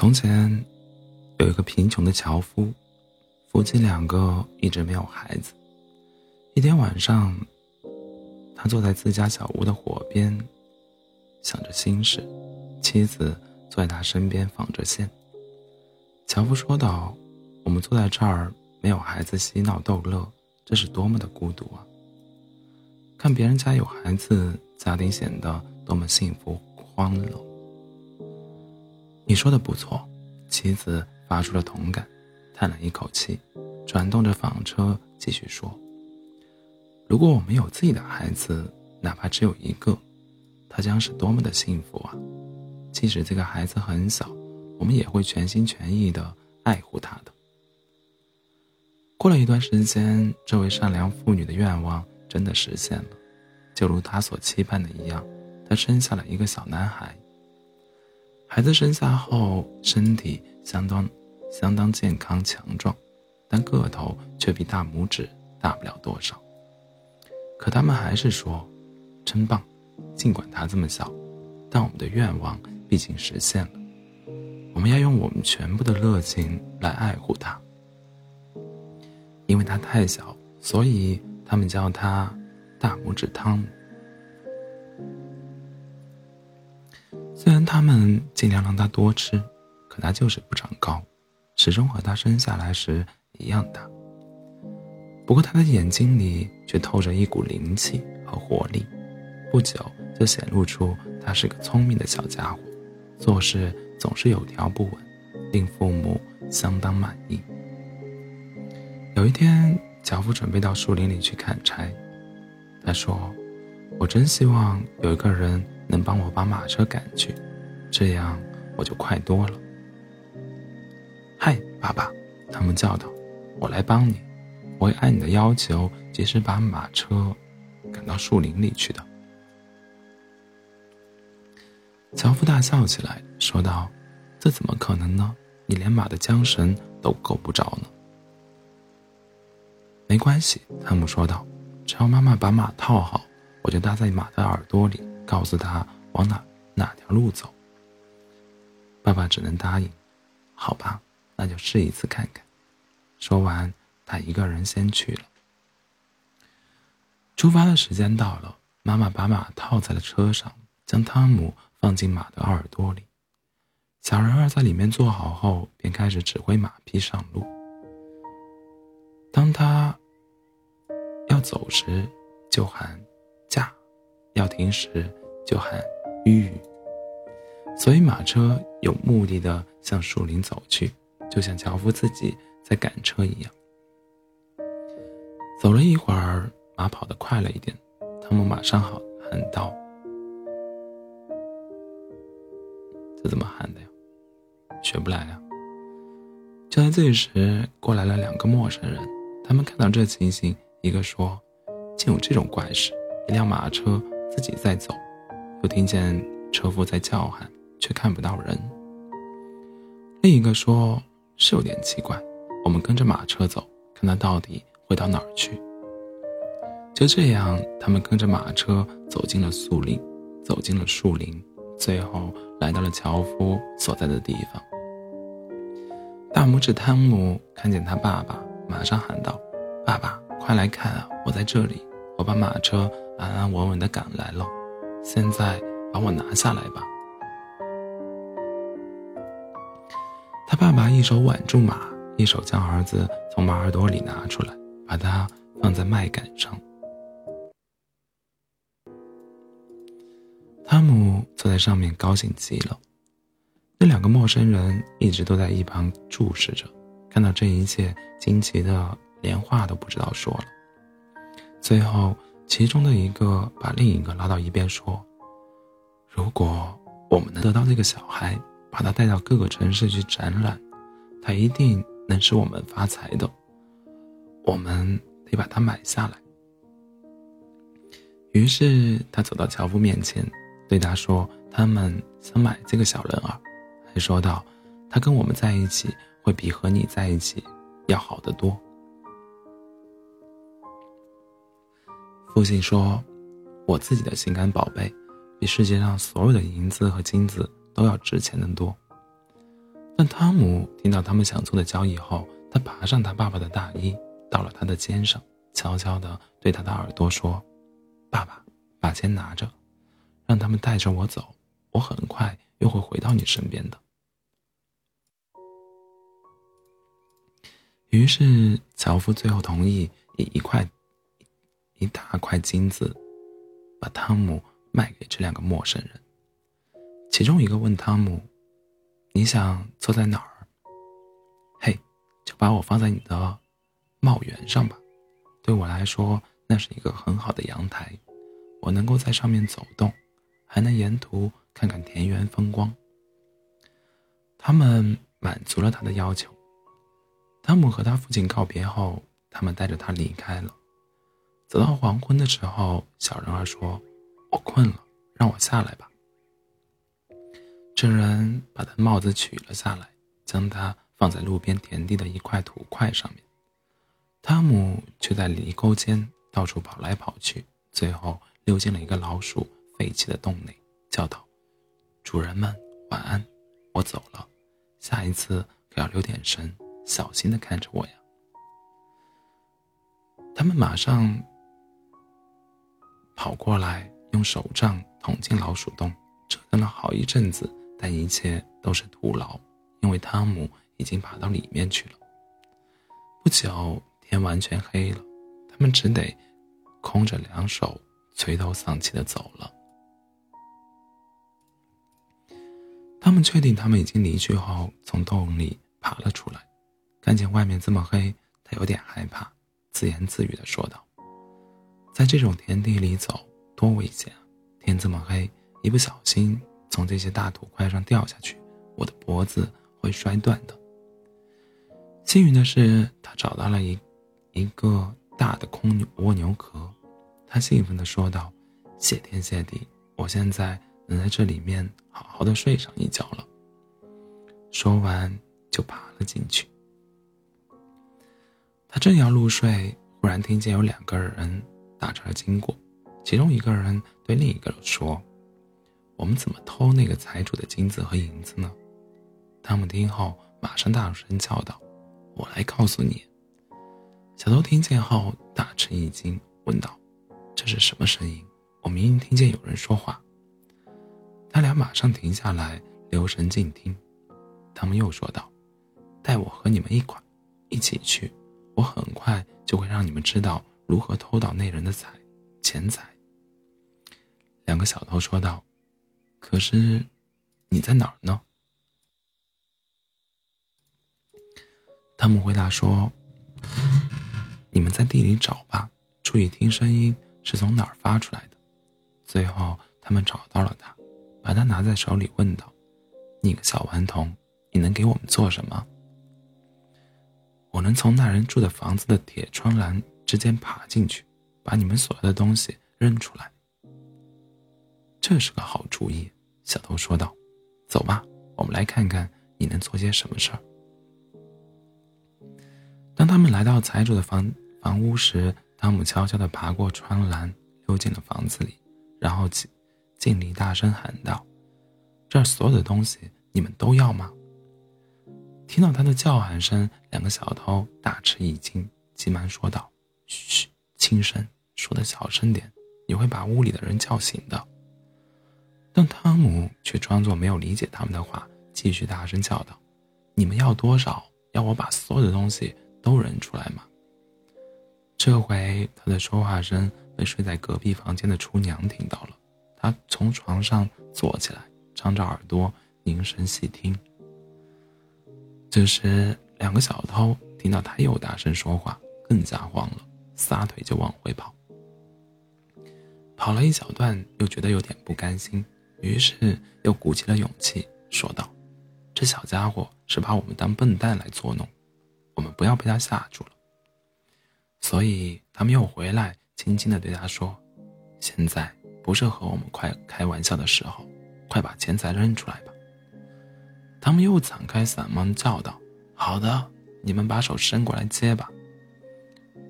从前，有一个贫穷的樵夫，夫妻两个一直没有孩子。一天晚上，他坐在自家小屋的火边，想着心事，妻子坐在他身边纺着线。樵夫说道：“我们坐在这儿，没有孩子嬉闹逗乐，这是多么的孤独啊！看别人家有孩子，家庭显得多么幸福欢乐。”你说的不错，妻子发出了同感，叹了一口气，转动着纺车继续说：“如果我们有自己的孩子，哪怕只有一个，他将是多么的幸福啊！即使这个孩子很小，我们也会全心全意的爱护他的。”过了一段时间，这位善良妇女的愿望真的实现了，就如她所期盼的一样，她生下了一个小男孩。孩子生下后，身体相当相当健康强壮，但个头却比大拇指大不了多少。可他们还是说：“真棒！尽管他这么小，但我们的愿望毕竟实现了。我们要用我们全部的热情来爱护他，因为他太小，所以他们叫他大拇指汤姆。”虽然他们尽量让他多吃，可他就是不长高，始终和他生下来时一样大。不过他的眼睛里却透着一股灵气和活力，不久就显露出他是个聪明的小家伙，做事总是有条不紊，令父母相当满意。有一天，樵夫准备到树林里去砍柴，他说：“我真希望有一个人。”能帮我把马车赶去，这样我就快多了。嗨，爸爸，他们叫道：“我来帮你，我会按你的要求及时把马车赶到树林里去的。”樵夫大笑起来，说道：“这怎么可能呢？你连马的缰绳都够不着呢。”没关系，汤姆说道：“只要妈妈把马套好，我就搭在马的耳朵里。”告诉他往哪哪条路走。爸爸只能答应，好吧，那就试一次看看。说完，他一个人先去了。出发的时间到了，妈妈把马套在了车上，将汤姆放进马的耳朵里。小人儿在里面坐好后，便开始指挥马匹上路。当他要走时，就喊“驾”；要停时，就喊“吁吁”，所以马车有目的的向树林走去，就像樵夫自己在赶车一样。走了一会儿，马跑得快了一点，汤姆马上好喊道：“这怎么喊的呀？学不来呀！”就在这时，过来了两个陌生人，他们看到这情形，一个说：“竟有这种怪事！一辆马车自己在走。”又听见车夫在叫喊，却看不到人。另一个说：“是有点奇怪，我们跟着马车走，看他到底会到哪儿去。”就这样，他们跟着马车走进了树林，走进了树林，最后来到了樵夫所在的地方。大拇指汤姆看见他爸爸，马上喊道：“爸爸，快来看啊！我在这里，我把马车安安稳稳地赶来了。”现在把我拿下来吧！他爸爸一手挽住马，一手将儿子从马耳朵里拿出来，把它放在麦秆上。汤姆坐在上面，高兴极了。那两个陌生人一直都在一旁注视着，看到这一切，惊奇的连话都不知道说了。最后。其中的一个把另一个拉到一边说：“如果我们能得到这个小孩，把他带到各个城市去展览，他一定能使我们发财的。我们得把他买下来。”于是他走到樵夫面前，对他说：“他们想买这个小人儿，还说道，他跟我们在一起会比和你在一起要好得多。”父亲说：“我自己的心肝宝贝，比世界上所有的银子和金子都要值钱的多。”但汤姆听到他们想做的交易后，他爬上他爸爸的大衣，到了他的肩上，悄悄地对他的耳朵说：“爸爸，把钱拿着，让他们带着我走，我很快又会回到你身边的。”于是，樵夫最后同意以一块一大块金子，把汤姆卖给这两个陌生人。其中一个问汤姆：“你想坐在哪儿？”“嘿，就把我放在你的帽檐上吧。对我来说，那是一个很好的阳台，我能够在上面走动，还能沿途看看田园风光。”他们满足了他的要求。汤姆和他父亲告别后，他们带着他离开了。走到黄昏的时候，小人儿说：“我困了，让我下来吧。”这人把他帽子取了下来，将它放在路边田地的一块土块上面。汤姆却在犁沟间到处跑来跑去，最后溜进了一个老鼠废弃的洞内，叫道：“主人们晚安，我走了，下一次可要留点神。”小心的看着我呀！他们马上跑过来，用手杖捅进老鼠洞，折腾了好一阵子，但一切都是徒劳，因为汤姆已经爬到里面去了。不久，天完全黑了，他们只得空着两手，垂头丧气的走了。他们确定他们已经离去后，从洞里爬了出来。看见外面这么黑，他有点害怕，自言自语的说道：“在这种田地里走多危险啊！天这么黑，一不小心从这些大土块上掉下去，我的脖子会摔断的。”幸运的是，他找到了一一个大的空蜗牛壳，他兴奋的说道：“谢天谢地，我现在能在这里面好好的睡上一觉了。”说完，就爬了进去。他正要入睡，忽然听见有两个人打车经过，其中一个人对另一个人说：“我们怎么偷那个财主的金子和银子呢？”他们听后马上大声叫道：“我来告诉你！”小偷听见后大吃一惊，问道：“这是什么声音？我明明听见有人说话。”他俩马上停下来，留神静听。他们又说道：“带我和你们一块，一起去。”我很快就会让你们知道如何偷到那人的财钱财。两个小偷说道：“可是，你在哪儿呢？”他们回答说：“你们在地里找吧，注意听声音是从哪儿发出来的。”最后，他们找到了他，把他拿在手里，问道：“你个小顽童，你能给我们做什么？”我能从那人住的房子的铁窗栏之间爬进去，把你们所要的东西扔出来。这是个好主意，小偷说道。走吧，我们来看看你能做些什么事儿。当他们来到财主的房房屋时，汤姆悄悄地爬过窗栏，溜进了房子里，然后尽尽力大声喊道：“这儿所有的东西，你们都要吗？”听到他的叫喊声，两个小偷大吃一惊，急忙说道：“嘘，轻声，说的小声点，你会把屋里的人叫醒的。”但汤姆却装作没有理解他们的话，继续大声叫道：“你们要多少？要我把所有的东西都扔出来吗？”这回他的说话声被睡在隔壁房间的厨娘听到了，她从床上坐起来，张着耳朵凝神细听。这时，两个小偷听到他又大声说话，更加慌了，撒腿就往回跑。跑了一小段，又觉得有点不甘心，于是又鼓起了勇气，说道：“这小家伙是把我们当笨蛋来捉弄，我们不要被他吓住了。”所以他们又回来，轻轻地对他说：“现在不是和我们快开玩笑的时候，快把钱财扔出来吧。”他们又敞开嗓门叫道：“好的，你们把手伸过来接吧。”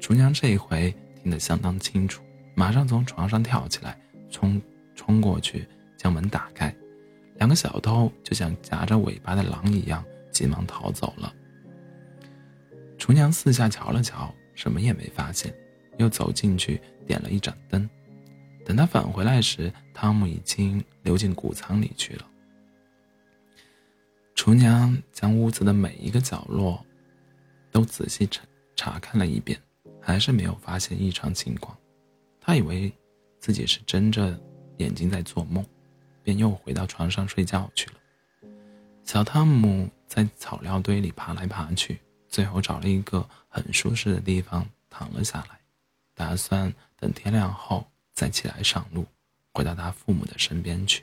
厨娘这一回听得相当清楚，马上从床上跳起来，冲冲过去将门打开。两个小偷就像夹着尾巴的狼一样，急忙逃走了。厨娘四下瞧了瞧，什么也没发现，又走进去点了一盏灯。等他返回来时，汤姆已经溜进谷仓里去了。厨娘将屋子的每一个角落都仔细查查看了一遍，还是没有发现异常情况。他以为自己是睁着眼睛在做梦，便又回到床上睡觉去了。小汤姆在草料堆里爬来爬去，最后找了一个很舒适的地方躺了下来，打算等天亮后。再起来上路，回到他父母的身边去。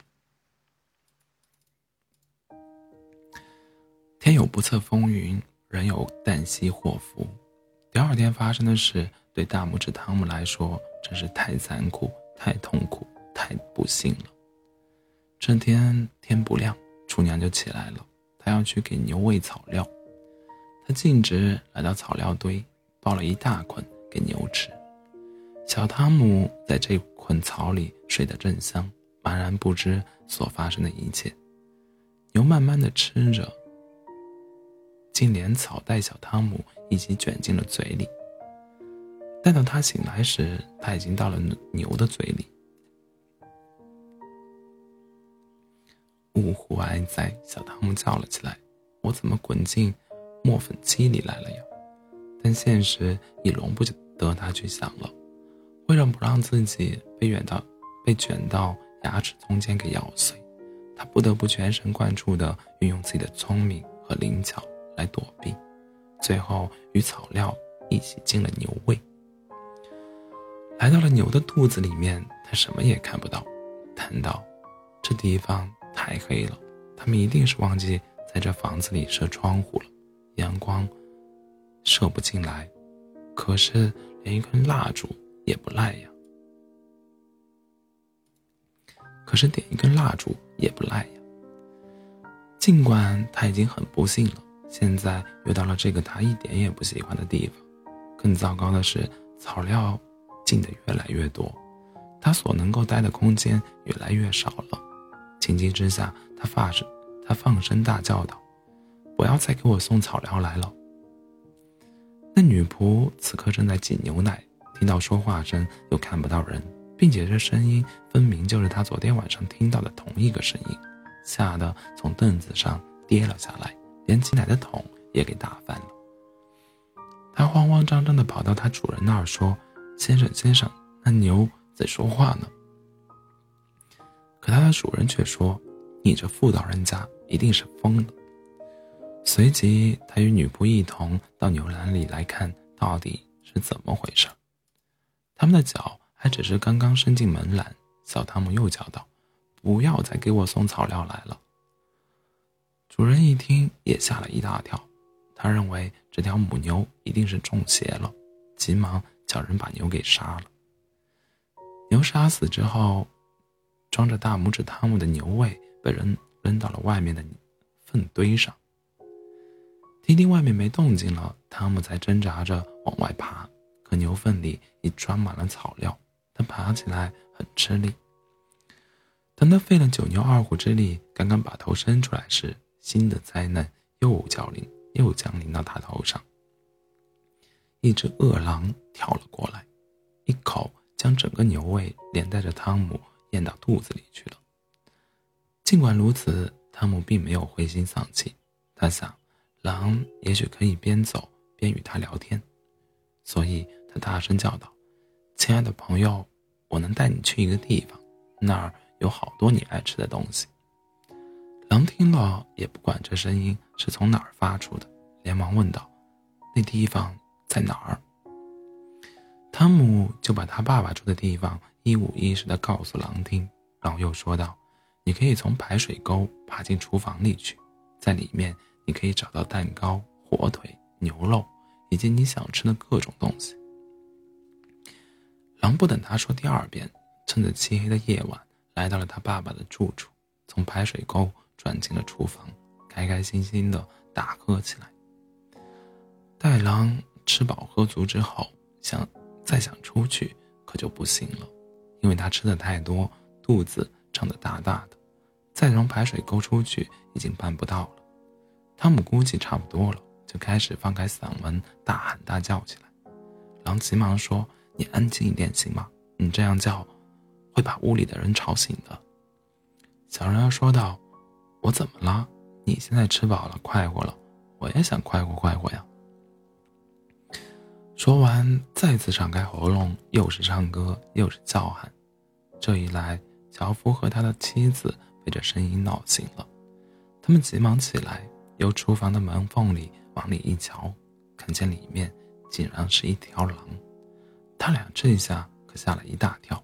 天有不测风云，人有旦夕祸福。第二天发生的事，对大拇指汤姆来说真是太残酷、太痛苦、太不幸了。这天天不亮，厨娘就起来了，她要去给牛喂草料。她径直来到草料堆，抱了一大捆给牛吃。小汤姆在这捆草里睡得正香，茫然不知所发生的一切。牛慢慢的吃着，竟连草带小汤姆一起卷进了嘴里。待到他醒来时，他已经到了牛的嘴里。呜呼哀哉！小汤姆叫了起来：“我怎么滚进磨粉机里来了呀？”但现实已容不得他去想了。为了不让自己被卷到被卷到牙齿中间给咬碎，他不得不全神贯注地运用自己的聪明和灵巧来躲避，最后与草料一起进了牛胃。来到了牛的肚子里面，他什么也看不到，叹道：“这地方太黑了，他们一定是忘记在这房子里设窗户了，阳光射不进来。可是连一根蜡烛。”也不赖呀，可是点一根蜡烛也不赖呀。尽管他已经很不幸了，现在又到了这个他一点也不喜欢的地方。更糟糕的是，草料进的越来越多，他所能够待的空间越来越少了。情急之下，他发声，他放声大叫道：“不要再给我送草料来了！”那女仆此刻正在挤牛奶。听到说话声，又看不到人，并且这声音分明就是他昨天晚上听到的同一个声音，吓得从凳子上跌了下来，连挤奶的桶也给打翻了。他慌慌张张地跑到他主人那儿说：“先生，先生，那牛在说话呢。”可他的主人却说：“你这妇道人家一定是疯了。”随即，他与女仆一同到牛栏里来看到底是怎么回事。他们的脚还只是刚刚伸进门栏，小汤姆又叫道：“不要再给我送草料来了。”主人一听也吓了一大跳，他认为这条母牛一定是中邪了，急忙叫人把牛给杀了。牛杀死之后，装着大拇指汤姆的牛胃被人扔到了外面的粪堆上。听听外面没动静了，汤姆才挣扎着往外爬。可牛粪里已装满了草料，他爬起来很吃力。等他费了九牛二虎之力，刚刚把头伸出来时，新的灾难又降临，又降临到他头上。一只饿狼跳了过来，一口将整个牛胃连带着汤姆咽到肚子里去了。尽管如此，汤姆并没有灰心丧气。他想，狼也许可以边走边与他聊天，所以。他大声叫道：“亲爱的朋友，我能带你去一个地方，那儿有好多你爱吃的东西。”狼听了也不管这声音是从哪儿发出的，连忙问道：“那地方在哪儿？”汤姆就把他爸爸住的地方一五一十地告诉狼听，然后又说道：“你可以从排水沟爬进厨房里去，在里面你可以找到蛋糕、火腿、牛肉以及你想吃的各种东西。”狼不等他说第二遍，趁着漆黑的夜晚，来到了他爸爸的住处，从排水沟转进了厨房，开开心心的大喝起来。待狼吃饱喝足之后，想再想出去，可就不行了，因为他吃的太多，肚子胀得大大的，再从排水沟出去已经办不到了。汤姆估计差不多了，就开始放开嗓门大喊大叫起来。狼急忙说：“你安静一点行吗？你这样叫，会把屋里的人吵醒的。”小人儿说道：“我怎么了？你现在吃饱了，快活了，我也想快活快活呀。”说完，再次敞开喉咙，又是唱歌，又是叫喊。这一来，樵夫和他的妻子被这声音闹醒了。他们急忙起来，由厨房的门缝里往里一瞧，看见里面竟然是一条狼。他俩这下可吓了一大跳。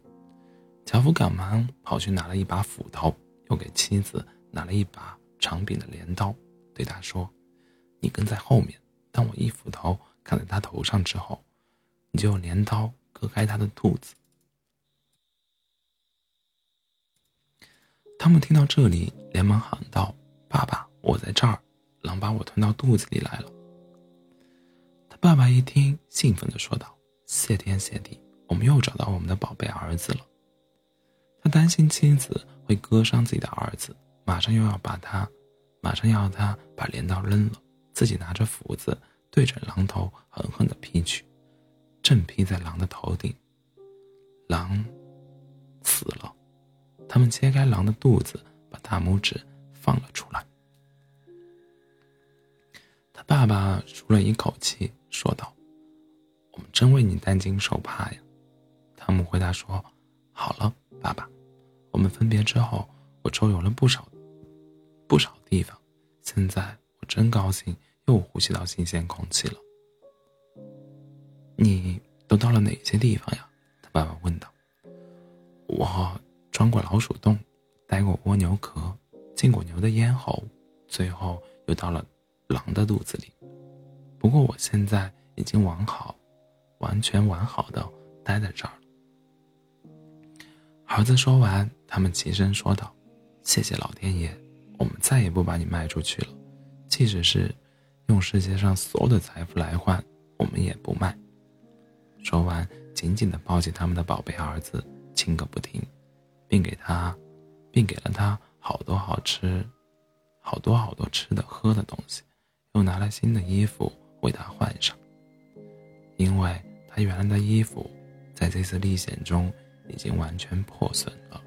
樵夫赶忙跑去拿了一把斧头，又给妻子拿了一把长柄的镰刀，对他说：“你跟在后面，当我一斧头。”砍在他头上之后，你就用镰刀割开他的肚子。汤姆听到这里，连忙喊道：“爸爸，我在这儿！狼把我吞到肚子里来了。”他爸爸一听，兴奋地说道：“谢天谢地，我们又找到我们的宝贝儿子了。”他担心妻子会割伤自己的儿子，马上又要把他，马上要他把镰刀扔了，自己拿着斧子。对着狼头狠狠地劈去，正劈在狼的头顶。狼死了。他们切开狼的肚子，把大拇指放了出来。他爸爸舒了一口气，说道：“我们真为你担惊受怕呀。”汤姆回答说：“好了，爸爸，我们分别之后，我周游了不少不少地方，现在我真高兴。”又呼吸到新鲜空气了。你都到了哪些地方呀？他爸爸问道。我钻过老鼠洞，待过蜗牛壳，进过牛的咽喉，最后又到了狼的肚子里。不过我现在已经完好，完全完好的待在这儿了。儿子说完，他们齐声说道：“谢谢老天爷，我们再也不把你卖出去了，即使是……”用世界上所有的财富来换，我们也不卖。说完，紧紧地抱起他们的宝贝儿子，亲个不停，并给他，并给了他好多好吃、好多好多吃的喝的东西，又拿了新的衣服为他换上，因为他原来的衣服在这次历险中已经完全破损了。